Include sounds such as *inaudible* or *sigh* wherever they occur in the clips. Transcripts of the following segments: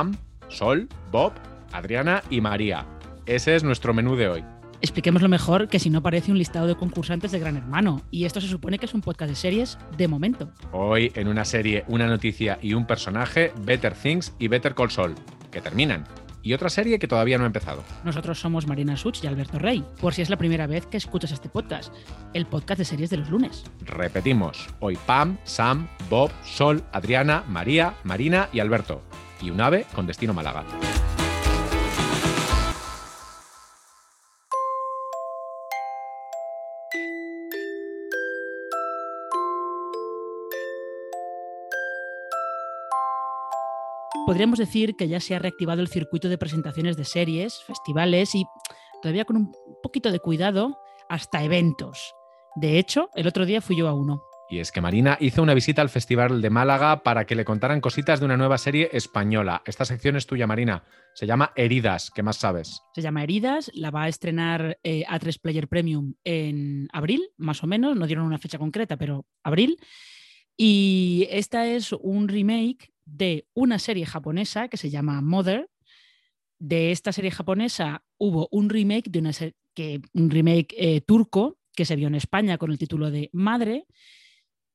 Pam, Sol, Bob, Adriana y María. Ese es nuestro menú de hoy. Expliquémoslo mejor que si no parece un listado de concursantes de Gran Hermano. Y esto se supone que es un podcast de series de momento. Hoy en una serie, una noticia y un personaje, Better Things y Better Call Saul, que terminan. Y otra serie que todavía no ha empezado. Nosotros somos Marina Such y Alberto Rey, por si es la primera vez que escuchas este podcast, el podcast de series de los lunes. Repetimos, hoy Pam, Sam, Bob, Sol, Adriana, María, Marina y Alberto. Y un ave con destino Málaga. Podríamos decir que ya se ha reactivado el circuito de presentaciones de series, festivales y todavía con un poquito de cuidado, hasta eventos. De hecho, el otro día fui yo a uno. Y es que Marina hizo una visita al Festival de Málaga para que le contaran cositas de una nueva serie española. Esta sección es tuya, Marina. Se llama Heridas. ¿Qué más sabes? Se llama Heridas, la va a estrenar eh, A3 Player Premium en abril, más o menos. No dieron una fecha concreta, pero abril. Y esta es un remake de una serie japonesa que se llama Mother. De esta serie japonesa hubo un remake de una que, un remake eh, turco que se vio en España con el título de Madre.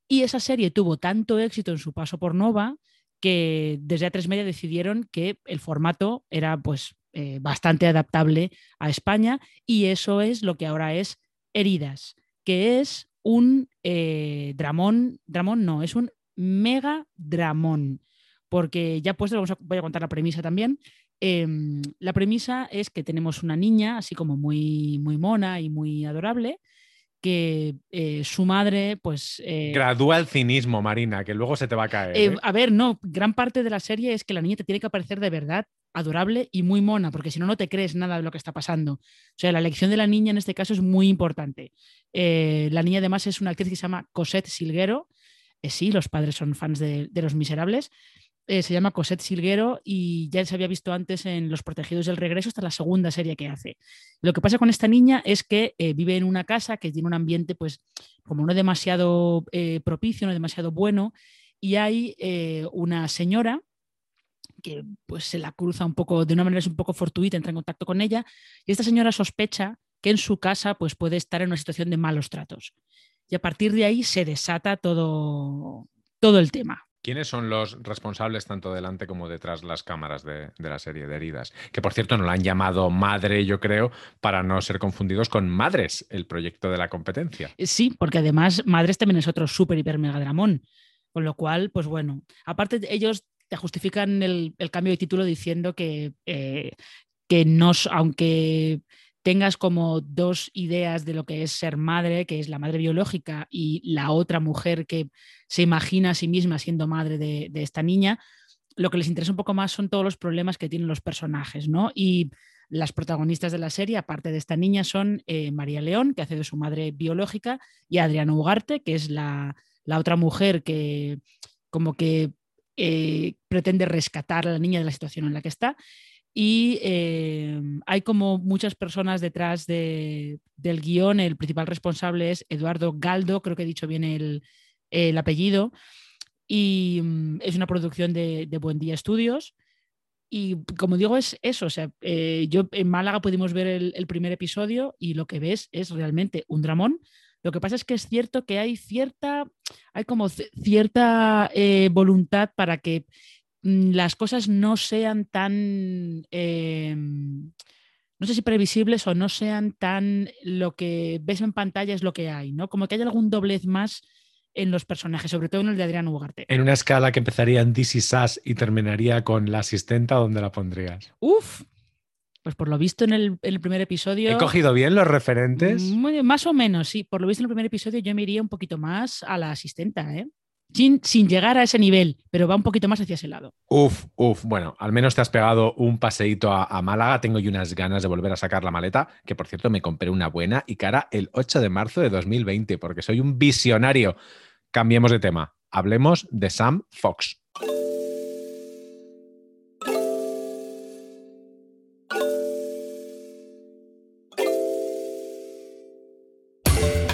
Y esa serie tuvo tanto éxito en su paso por Nova que desde A3 Media decidieron que el formato era pues eh, bastante adaptable a España y eso es lo que ahora es Heridas, que es un eh, dramón, dramón no, es un mega dramón, porque ya pues voy a contar la premisa también. Em, la premisa es que tenemos una niña así como muy, muy mona y muy adorable, que eh, su madre, pues... Eh, Gradúa el cinismo, Marina, que luego se te va a caer. Eh, a ver, no, gran parte de la serie es que la niña te tiene que parecer de verdad adorable y muy mona, porque si no, no te crees nada de lo que está pasando. O sea, la elección de la niña en este caso es muy importante. la niña además es una actriz que se llama Cosette Silguero. sí, los padres son fans de, de Los Miserables. Eh, se llama Cosette Silguero y ya se había visto antes en Los Protegidos del Regreso, hasta la segunda serie que hace. Lo que pasa con esta niña es que eh, vive en una casa que tiene un ambiente, pues, como no demasiado eh, propicio, no demasiado bueno, y hay una señora que pues se la cruza un poco, de una manera un poco fortuita, entra en contacto con ella, y esta señora sospecha que en su casa pues puede estar en una situación de malos tratos. Y a partir de ahí se desata todo, todo el tema. ¿Quiénes son los responsables tanto delante como detrás de las cámaras de, la serie de heridas? Que por cierto no la han llamado Madre, yo creo, para no ser confundidos con Madres, el proyecto de la competencia. Eh, sí, porque además Madres también es otro súper, hiper, mega dramón. Con lo cual, pues bueno, aparte ellos te justifican el, cambio de título diciendo que, eh, que no, aunque tengas como dos ideas de lo que es ser madre, que es la madre biológica, y la otra mujer que se imagina a sí misma siendo madre de, esta niña, lo que les interesa un poco más son todos los problemas que tienen los personajes, ¿no? Y las protagonistas de la serie, aparte de esta niña, son eh, María León, que hace de su madre biológica, y Adriana Ugarte, que es la, otra mujer que como que eh, pretende rescatar a la niña de la situación en la que está y eh, hay como muchas personas detrás del guion. El principal responsable es Eduardo Galdo, creo que he dicho bien el, apellido, y mm, es una producción de, Buen Día Estudios. Y como digo, es eso. O sea, eh, yo en Málaga pudimos ver el, primer episodio y lo que ves es realmente un dramón. Lo que pasa es que es cierto que hay cierta, hay como cierta eh, voluntad para que Mm, las cosas no sean tan, em, no sé si previsibles o no sean tan lo que ves en pantalla es lo que hay, ¿no? Como que hay algún doblez más en los personajes, sobre todo en el de Adrián Ugarte. En una escala que empezaría en This is y terminaría con la asistenta, ¿dónde la pondrías? Uf, pues por lo visto en el, primer episodio. ¿He cogido bien los referentes? más o menos, sí. Por lo visto en el primer episodio yo me iría un poquito más a la asistenta, ¿eh? Sin, llegar a ese nivel, pero va un poquito más hacia ese lado. Uf, uf, bueno, al menos te has pegado un paseíto a, Málaga. Tengo yo unas ganas de volver a sacar la maleta, que por cierto me compré una buena y cara el 8 de marzo de 2020, porque soy un visionario. Cambiemos de tema. Hablemos de Sam Fox.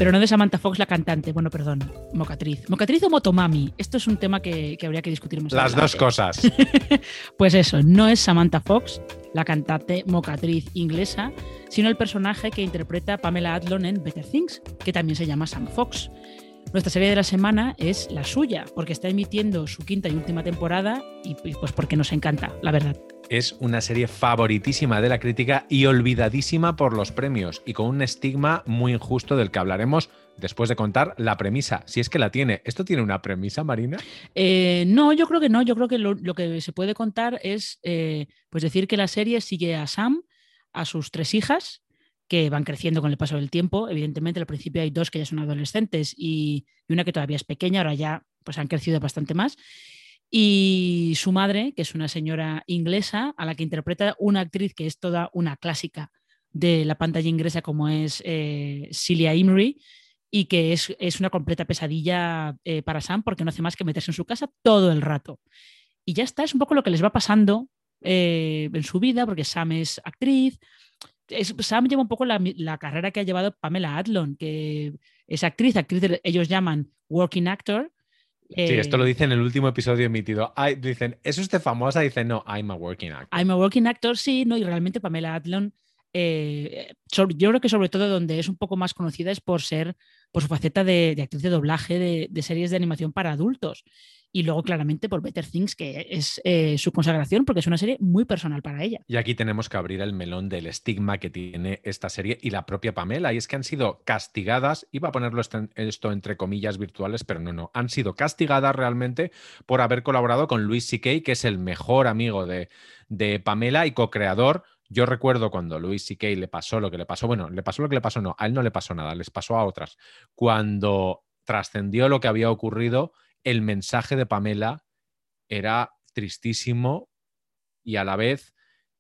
Pero no de Samantha Fox, la cantante. Bueno, perdón, Mocatriz. ¿Mocatriz o Motomami? Esto es un tema que, habría que discutir más. Las dos cosas. *laughs* pues eso, no es Samantha Fox, la cantante mocatriz inglesa, sino el personaje que interpreta Pamela Adlon en Better Things, que también se llama Sam Fox. Nuestra serie de la semana es la suya, porque está emitiendo su quinta y última temporada y pues porque nos encanta, la verdad. Es una serie favoritísima de la crítica y olvidadísima por los premios y con un estigma muy injusto del que hablaremos después de contar la premisa, si es que la tiene. ¿Esto tiene una premisa, Marina? Eh, no, yo creo que no. Yo creo que lo, que se puede contar es eh, pues decir que la serie sigue a Sam, a sus tres hijas que van creciendo con el paso del tiempo. Evidentemente, al principio hay dos que ya son adolescentes y, una que todavía es pequeña, ahora ya pues han crecido bastante más. Y su madre, que es una señora inglesa, a la que interpreta una actriz que es toda una clásica de la pantalla inglesa, como es eh, Celia Imrie, y que es, una completa pesadilla eh, para Sam porque no hace más que meterse en su casa todo el rato. Y ya está, es un poco lo que les va pasando eh, en su vida, porque Sam es actriz, Sam lleva un poco la, carrera que ha llevado Pamela Adlon, que es actriz, actriz ellos llaman working actor. Sí, esto lo eh, dice en el último episodio emitido. dicen, ¿es usted famosa? Dice, no, I'm a working actor. I'm a working actor, sí, no, y realmente Pamela Adlon, eh, yo creo que sobre todo donde es un poco más conocida es por ser, por su faceta de, actriz de doblaje de series de animación para adultos y luego claramente por Better Things, que es eh, su consagración, porque es una serie muy personal para ella. Y aquí tenemos que abrir el melón del estigma que tiene esta serie y la propia Pamela, y es que han sido castigadas, iba a ponerlo esto entre comillas virtuales, pero no, no, han sido castigadas realmente por haber colaborado con Luis C.K., que es el mejor amigo de, de Pamela y co-creador yo recuerdo cuando Luis C.K. le pasó lo que le pasó, bueno, le pasó lo que le pasó, no, a él no le pasó nada, les pasó a otras. Cuando trascendió lo que había ocurrido, el mensaje de Pamela era tristísimo y a la vez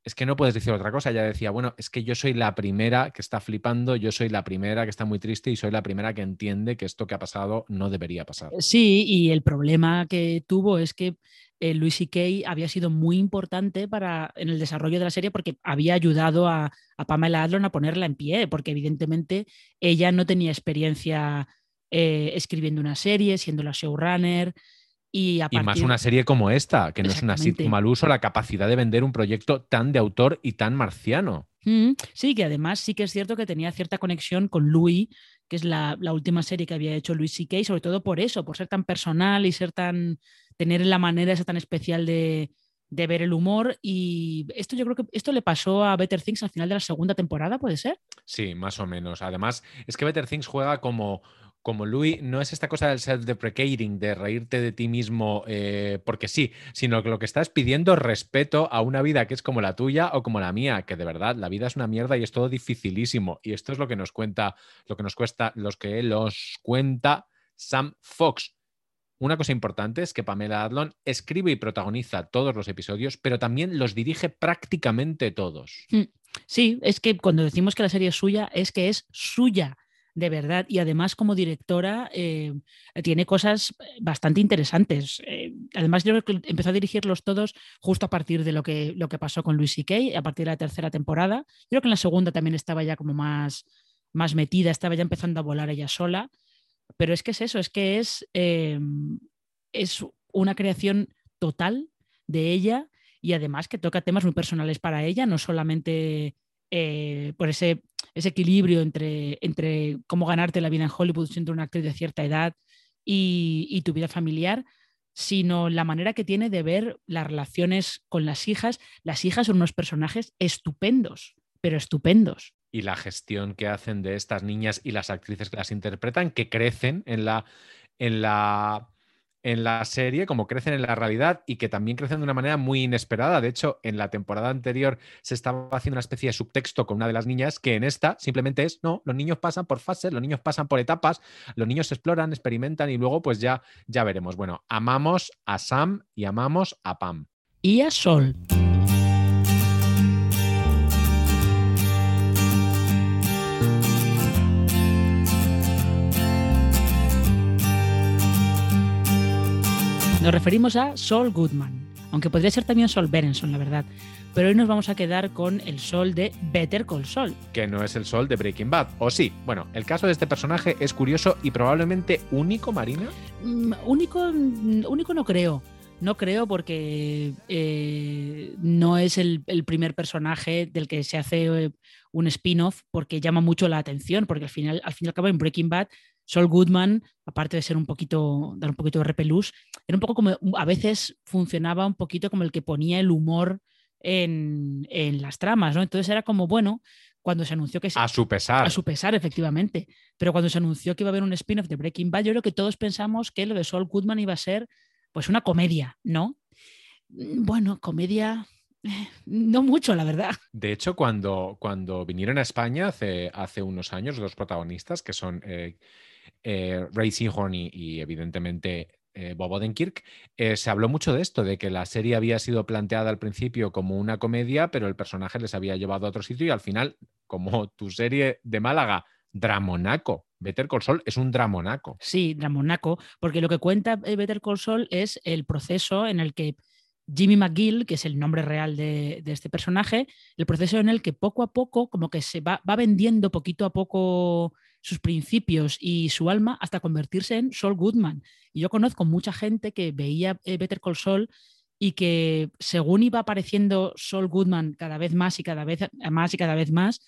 es que no puedes decir otra cosa. Ella decía, bueno, es que yo soy la primera que está flipando, yo soy la primera que está muy triste y soy la primera que entiende que esto que ha pasado no debería pasar. Sí, y el problema que tuvo es que eh, Luis Kay había sido muy importante para, en el desarrollo de la serie porque había ayudado a, a Pamela Adlon a ponerla en pie, porque evidentemente ella no tenía experiencia eh, escribiendo una serie, siendo la showrunner. Y, y, más una serie como esta, que no es una sitcom al uso, la capacidad de vender un proyecto tan de autor y tan marciano. Mm, sí, que además sí que es cierto que tenía cierta conexión con Louis, que es la, última serie que había hecho Louis C.K., sobre todo por eso, por ser tan personal y ser tan. tener la manera esa tan especial de, de ver el humor. Y esto yo creo que esto le pasó a Better Things al final de la segunda temporada, ¿puede ser? Sí, más o menos. Además, es que Better Things juega como como Louis, no es esta cosa del self-deprecating, de reírte de ti mismo eh, porque sí, sino que lo que estás pidiendo es respeto a una vida que es como la tuya o como la mía, que de verdad la vida es una mierda y es todo dificilísimo. Y esto es lo que nos cuenta, lo que nos cuesta, los que los cuenta Sam Fox. Una cosa importante es que Pamela Adlon escribe y protagoniza todos los episodios, pero también los dirige prácticamente todos. Mm, sí, es que cuando decimos que la serie es suya, es que es suya de verdad. Y además, como directora, eh, tiene cosas bastante interesantes. Eh, además, yo creo que empezó a dirigirlos todos justo a partir de lo que, lo que pasó con Luis C.K., a partir de la tercera temporada. Yo creo que en la segunda también estaba ya como más, más metida, estaba ya empezando a volar ella sola. Pero es que es eso, es que es, eh, es una creación total de ella y además que toca temas muy personales para ella, no solamente por ese ese equilibrio entre, entre cómo ganarte la vida en Hollywood siendo una actriz de cierta edad y, tu vida familiar, sino la manera que tiene de ver las relaciones con las hijas. Las hijas son unos personajes estupendos, pero estupendos. Y la gestión que hacen de estas niñas y las actrices que las interpretan, que crecen en la, en la en la serie, como crecen en la realidad y que también crecen de una manera muy inesperada. De hecho, en la temporada anterior se estaba haciendo una especie de subtexto con una de las niñas que en esta simplemente es, no, los niños pasan por fases, los niños pasan por etapas, los niños exploran, experimentan y luego pues ya, ya veremos. Bueno, amamos a Sam y amamos a Pam. Y a Sol. Nos referimos a Saul Goodman, aunque podría ser también Sol Berenson, la verdad. Pero hoy nos vamos a quedar con el Sol de Better Call Sol. Que no es el Sol de Breaking Bad, ¿o sí? Bueno, el caso de este personaje es curioso y probablemente único, Marina. Mm, único, único no creo. No creo porque eh, no es el, primer personaje del que se hace eh, un spin-off porque llama mucho la atención, porque al final, al fin y al cabo en Breaking Bad, Saul Goodman, aparte de ser un poquito, dar un poquito de repelús, era un poco como, a veces funcionaba un poquito como el que ponía el humor en, las tramas, ¿no? Entonces era como, bueno, cuando se anunció que... a su pesar. A su pesar, efectivamente. Pero cuando se anunció que iba a haber un spin-off de Breaking Bad, yo creo que todos pensamos que lo de Saul Goodman iba a ser pues una comedia, ¿no? Mm, bueno, comedia, eh, no mucho, la verdad. De hecho, cuando, cuando vinieron a España hace, hace unos años, los protagonistas, que son eh, eh, Ray y, evidentemente Bob Odenkirk, se habló mucho de esto, de que la serie había sido planteada al principio como una comedia, pero el personaje les había llevado a otro sitio y al final, como tu serie de Málaga, Dramonaco, Better Call Saul es un dramonaco. Sí, dramonaco, porque lo que cuenta eh, Better Call Saul es el proceso en el que Jimmy McGill, que es el nombre real de, este personaje, el proceso en el que poco a poco, como que se va, vendiendo poquito a poco sus principios y su alma hasta convertirse en Saul Goodman. Y yo conozco mucha gente que veía eh, Better Call Saul y que según iba apareciendo Saul Goodman cada vez más y cada vez más y cada vez más,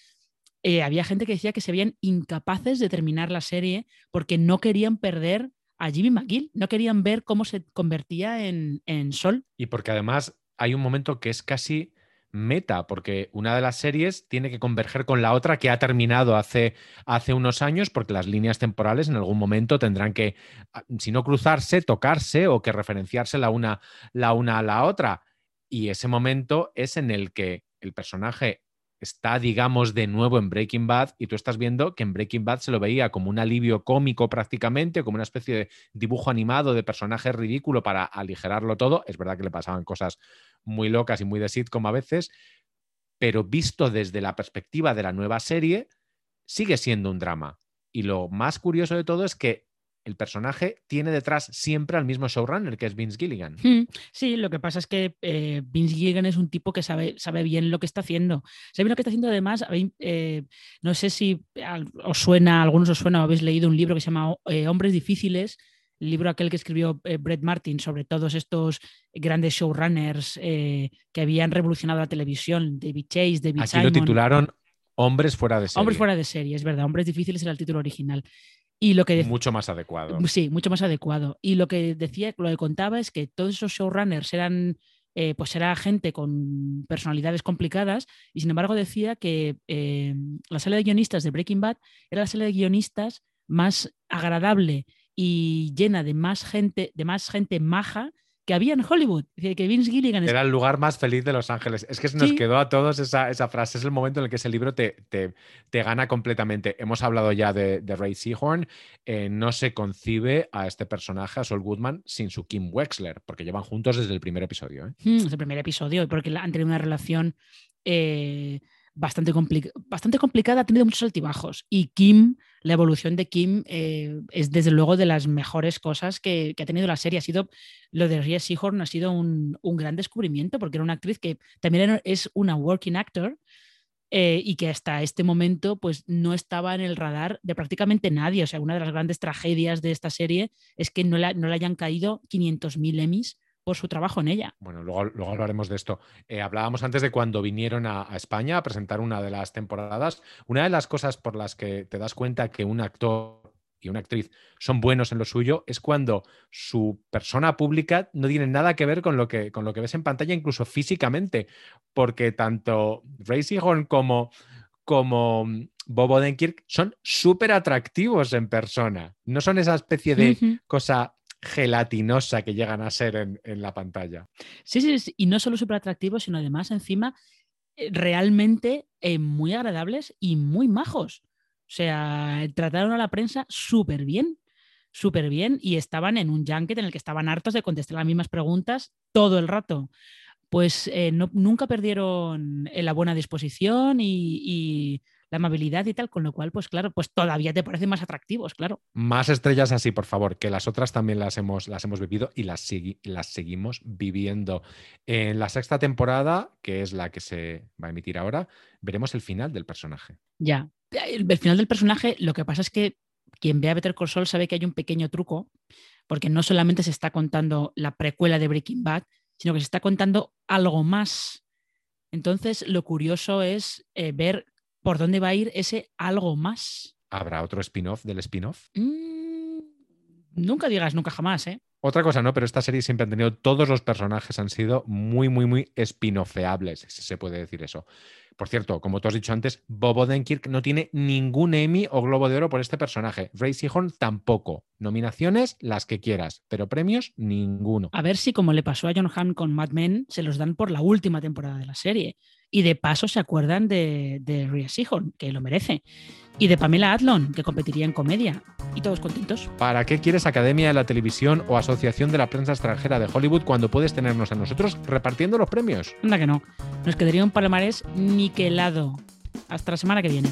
eh, había gente que decía que se veían incapaces de terminar la serie porque no querían perder a Jimmy McGill, no querían ver cómo se convertía en, Sol. Y porque además hay un momento que es casi meta, porque una de las series tiene que converger con la otra que ha terminado hace, hace unos años, porque las líneas temporales en algún momento tendrán que, ah, si no cruzarse, tocarse o que referenciarse la una, la una a la otra. Y ese momento es en el que el personaje está, digamos, de nuevo en Breaking Bad y tú estás viendo que en Breaking Bad se lo veía como un alivio cómico prácticamente, como una especie de dibujo animado de personaje ridículo para aligerarlo todo. Es verdad que le pasaban cosas muy locas y muy de sitcom a veces, pero visto desde la perspectiva de la nueva serie, sigue siendo un drama. Y lo más curioso de todo es que el personaje tiene detrás siempre al mismo showrunner, que es Vince Gilligan. Hmm, sí, lo que pasa es que eh, Vince Gilligan es un tipo que sabe, sabe bien lo que está haciendo. Sabe lo que está haciendo además. Eh, no sé si os suena, a algunos os suena habéis leído un libro que se llama eh, Hombres Difíciles, el libro aquel que escribió Brett Martin sobre todos estos grandes showrunners que habían revolucionado la televisión, David Chase, David Aquí lo titularon Hombres fuera de serie. Hombres fuera de serie, es verdad. Hombres difíciles era el título original. Y lo que mucho más adecuado. Sí, mucho más adecuado. Y lo que decía, lo que contaba es que todos esos showrunners eran, eh, pues era gente con personalidades complicadas y sin embargo decía que eh, la sala de guionistas de Breaking Bad era la sala de guionistas más agradable y llena de más gente, de más gente maja que había en Hollywood. Que Vince Gilligan era el lugar más feliz de Los Ángeles. Es que se nos quedó a todos esa, frase. Es el momento en el que ese libro te, te, gana completamente. Hemos hablado ya de, Ray Seahorn. Eh, no se concibe a este personaje, a Saul Goodman, sin su Kim Wexler, porque llevan juntos desde el primer episodio. ¿eh? Hmm, desde el primer episodio, porque han tenido una relación. Eh, bastante, bastante complicada, ha tenido muchos altibajos. Y Kim, la evolución de Kim eh, es desde luego de las mejores cosas que, ha tenido la serie. Ha sido, lo de Ria Seahorn ha sido un, gran descubrimiento porque era una actriz que también es una working actor. Eh, y que hasta este momento pues no estaba en el radar de prácticamente nadie. O sea, una de las grandes tragedias de esta serie es que no, no le hayan caído 500.000 Emmys por su trabajo en ella. Bueno, luego, luego hablaremos de esto. Eh, hablábamos antes de cuando vinieron a, España a presentar una de las temporadas. Una de las cosas por las que te das cuenta que un actor y una actriz son buenos en lo suyo es cuando su persona pública no tiene nada que ver con lo que, con lo que ves en pantalla, incluso físicamente, porque tanto Ray Seahorn como, como Bob Odenkirk son súper atractivos en persona. No son esa especie de cosa gelatinosa que llegan a ser en, la pantalla. Sí, sí, y no solo súper atractivos, sino además encima eh, realmente eh, muy agradables y muy majos. O sea, trataron a la prensa súper bien, súper bien, y estaban en un junket en el que estaban hartos de contestar las mismas preguntas todo el rato. Pues eh, nunca perdieron la buena disposición y la amabilidad y tal, con lo cual, pues claro, pues todavía te parecen más atractivos, claro. Más estrellas así, por favor, que las otras también las hemos, las hemos vivido y las, las seguimos viviendo. En la sexta temporada, que es la que se va a emitir ahora, veremos el final del personaje. Ya, el, el final del personaje, lo que pasa es que quien ve a Better Call Saul sabe que hay un pequeño truco, porque no solamente se está contando la precuela de Breaking Bad, sino que se está contando algo más. Entonces, lo curioso es eh, ver por dónde va a ir ese algo más. ¿Habrá otro spin-off del spin-off? Mm, nunca digas nunca jamás, ¿eh? Otra cosa no, pero esta serie siempre ha tenido, todos los personajes han sido muy, muy, muy spin-offeables, si se puede decir eso. Por cierto, como tú has dicho antes, Bob Odenkirk no tiene ningún Emmy o Globo de Oro por este personaje. Ray Seahorn tampoco. Nominaciones, las que quieras, pero premios, ninguno. A ver si, como le pasó a John Hamm con Mad Men, se los dan por la última temporada de la serie. Y de paso se acuerdan de, de Rhea Seahorn, que lo merece. Y de Pamela Adlon, que competiría en comedia. Y todos contentos. ¿Para qué quieres Academia de la Televisión o Asociación de la Prensa Extranjera de Hollywood cuando puedes tenernos a nosotros repartiendo los premios? Anda que no. Nos quedaría un palmarés niquelado. Hasta la semana que viene.